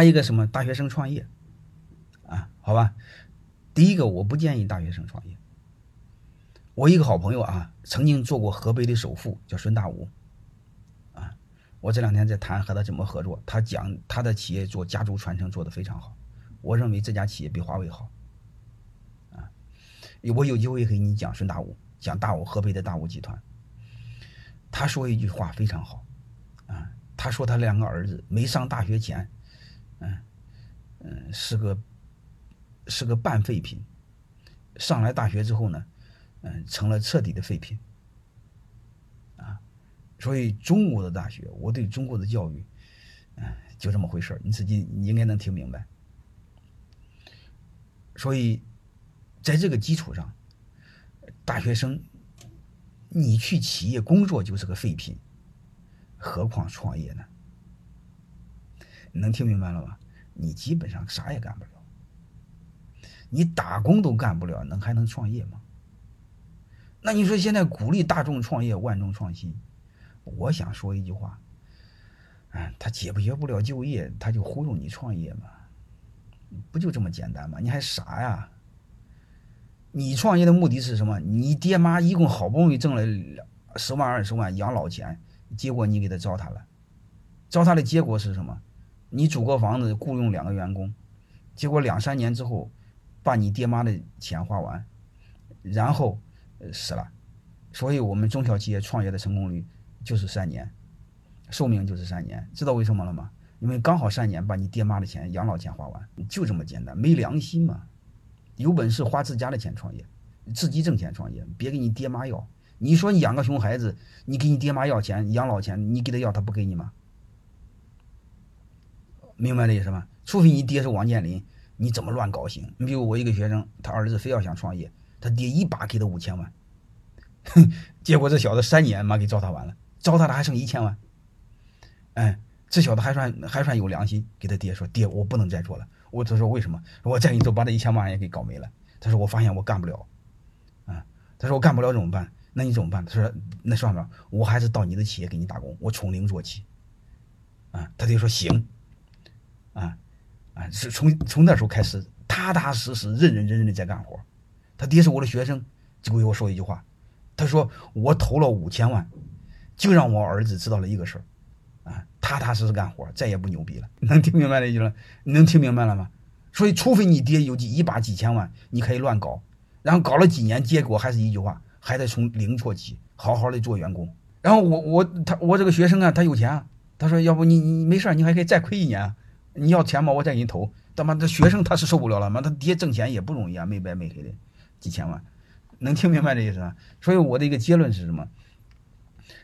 还有一个什么大学生创业啊？好吧，第一个我不建议大学生创业。我一个好朋友啊，曾经做过河北的首富，叫孙大武。啊，我这两天在谈和他怎么合作，他讲他的企业做家族传承做得非常好，我认为这家企业比华为好。啊，我有机会给你讲孙大武，讲大武河北的大武集团。他说一句话非常好，啊，他说他两个儿子没上大学前，嗯嗯，是个是个半废品，上来大学之后呢。嗯，成了彻底的废品，啊，所以中国的大学，我对中国的教育，嗯，就这么回事你自己你应该能听明白。所以，在这个基础上，大学生，你去企业工作就是个废品，何况创业呢？能听明白了吗？你基本上啥也干不了，你打工都干不了，能还能创业吗？那你说现在鼓励大众创业、万众创新，我想说一句话，哎，他解决不了就业，他就忽悠你创业嘛，不就这么简单吗？你还傻呀？你创业的目的是什么？你爹妈一共好不容易挣了十万二十万养老钱，结果你给他糟蹋了，糟蹋的结果是什么？你租个房子雇佣两个员工，结果两三年之后，把你爹妈的钱花完，然后。死了，所以我们中小企业创业的成功率就是三年，寿命就是三年，知道为什么了吗？因为刚好三年把你爹妈的钱、养老钱花完，就这么简单，没良心嘛！有本事花自家的钱创业，自己挣钱创业，别给你爹妈要。你说你养个熊孩子，你给你爹妈要钱、养老钱，你给他要，他不给你吗？明白这意思吗？除非你爹是王健林，你怎么乱高兴？你比如我一个学生，他儿子非要想创业。他爹一把给他五千万，哼，结果这小子三年妈给糟蹋完了，糟蹋的还剩一千万。哎，这小子还算还算有良心，给他爹说：“爹，我不能再做了。”我他说：“为什么？我再给你做，把这一千万也给搞没了。”他说：“我发现我干不了。”啊，他说：“我干不了怎么办？那你怎么办？”他说：“那算了，我还是到你的企业给你打工，我从零做起。”啊，他爹说：“行。”啊啊，是从从那时候开始，踏踏实实、认认真真的在干活。他爹是我的学生，就给我说一句话，他说我投了五千万，就让我儿子知道了一个事儿，啊，踏踏实实干活，再也不牛逼了。能听明白这句了？能听明白了吗？所以，除非你爹有几一把几千万，你可以乱搞，然后搞了几年，结果还是一句话，还得从零做起，好好的做员工。然后我我他我这个学生啊，他有钱，他说要不你你没事你还可以再亏一年，你要钱吗？我再给你投。他妈这学生他是受不了了吗？他爹挣钱也不容易啊，没白没黑的。几千万，能听明白这意思吗？所以我的一个结论是什么？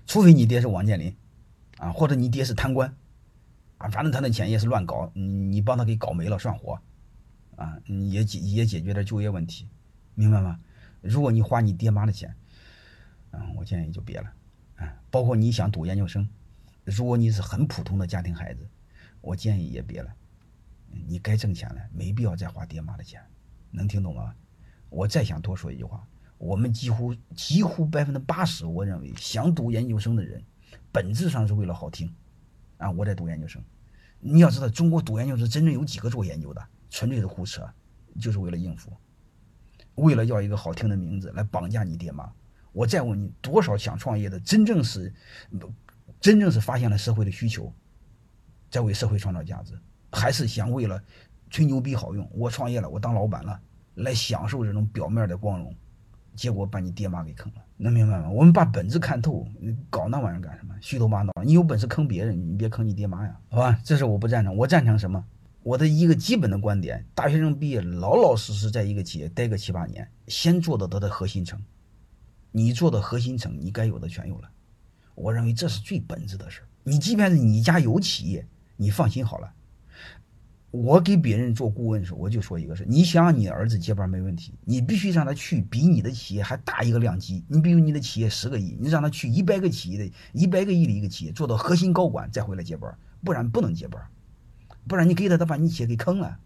除非你爹是王健林，啊，或者你爹是贪官，啊，反正他那钱也是乱搞，你你帮他给搞没了算活，啊，也解也解决点就业问题，明白吗？如果你花你爹妈的钱，嗯，我建议就别了，啊，包括你想读研究生，如果你是很普通的家庭孩子，我建议也别了，你该挣钱了，没必要再花爹妈的钱，能听懂吗？我再想多说一句话，我们几乎几乎百分之八十，我认为想读研究生的人，本质上是为了好听，啊，我在读研究生。你要知道，中国读研究生真正有几个做研究的，纯粹是胡扯，就是为了应付，为了要一个好听的名字来绑架你爹妈。我再问你，多少想创业的，真正是，真正是发现了社会的需求，在为社会创造价值，还是想为了吹牛逼好用？我创业了，我当老板了。来享受这种表面的光荣，结果把你爹妈给坑了，能明白吗？我们把本质看透，搞那玩意儿干什么？虚头巴脑，你有本事坑别人，你别坑你爹妈呀，好吧？这是我不赞成，我赞成什么？我的一个基本的观点：大学生毕业，老老实实在一个企业待个七八年，先做到他的核心层，你做到核心层，你该有的全有了。我认为这是最本质的事你即便是你家有企业，你放心好了。我给别人做顾问的时候，我就说一个事：你想让你儿子接班没问题，你必须让他去比你的企业还大一个量级。你比如你的企业十个亿，你让他去一百个企业的一百个亿的一个企业做到核心高管，再回来接班，不然不能接班。不然你给他，他把你企业给坑了。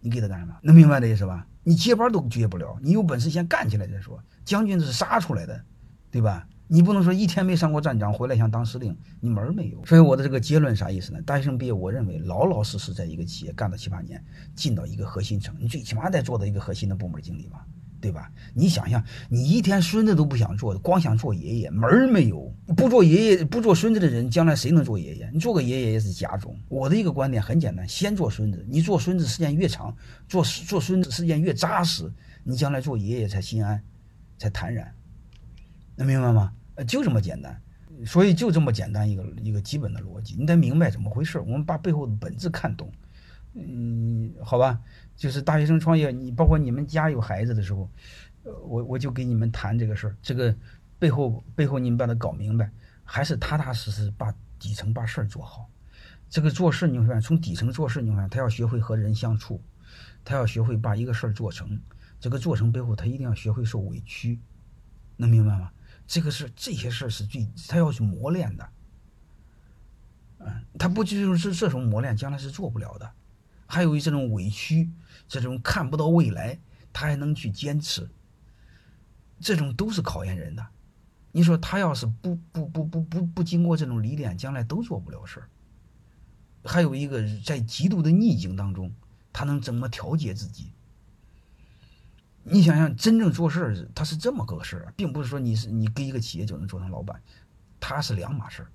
你给他干什么？能明白这意思吧？你接班都接不了，你有本事先干起来再说。将军是杀出来的，对吧？你。不能说一天没上过战场回来想当司令，你门儿没有。所以我的这个结论啥意思呢？大学生毕业，我认为老老实实在一个企业干到七八年，进到一个核心层，你最起码得做到一个核心的部门经理吧。对吧？你想想，你一天孙子都不想做，光想做爷爷，门儿没有。不做爷爷、不做孙子的人，将来谁能做爷爷？你做个爷爷也是假种。我的一个观点很简单：先做孙子。你做孙子时间越长，做做孙子时间越扎实，你将来做爷爷才心安，才坦然。能明白吗？呃就这么简单。所以就这么简单一个一个基本的逻辑，你得明白怎么回事。我们把背后的本质看懂。嗯，好吧。就是大学生创业，你包括你们家有孩子的时候，呃，我我就给你们谈这个事儿，这个背后背后你们把它搞明白，还是踏踏实实把底层把事儿做好。这个做事你会发现，从底层做事你会发现，他要学会和人相处，他要学会把一个事儿做成。这个做成背后，他一定要学会受委屈，能明白吗？这个是这些事儿是最他要去磨练的，嗯，他不就是这种磨练，将来是做不了的。还有这种委屈。这种看不到未来，他还能去坚持，这种都是考验人的。你说他要是不不不不不不经过这种历练，将来都做不了事儿。还有一个在极度的逆境当中，他能怎么调节自己？你想想，真正做事，他是这么个事儿，并不是说你是你跟一个企业就能做成老板，他是两码事儿，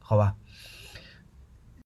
好吧？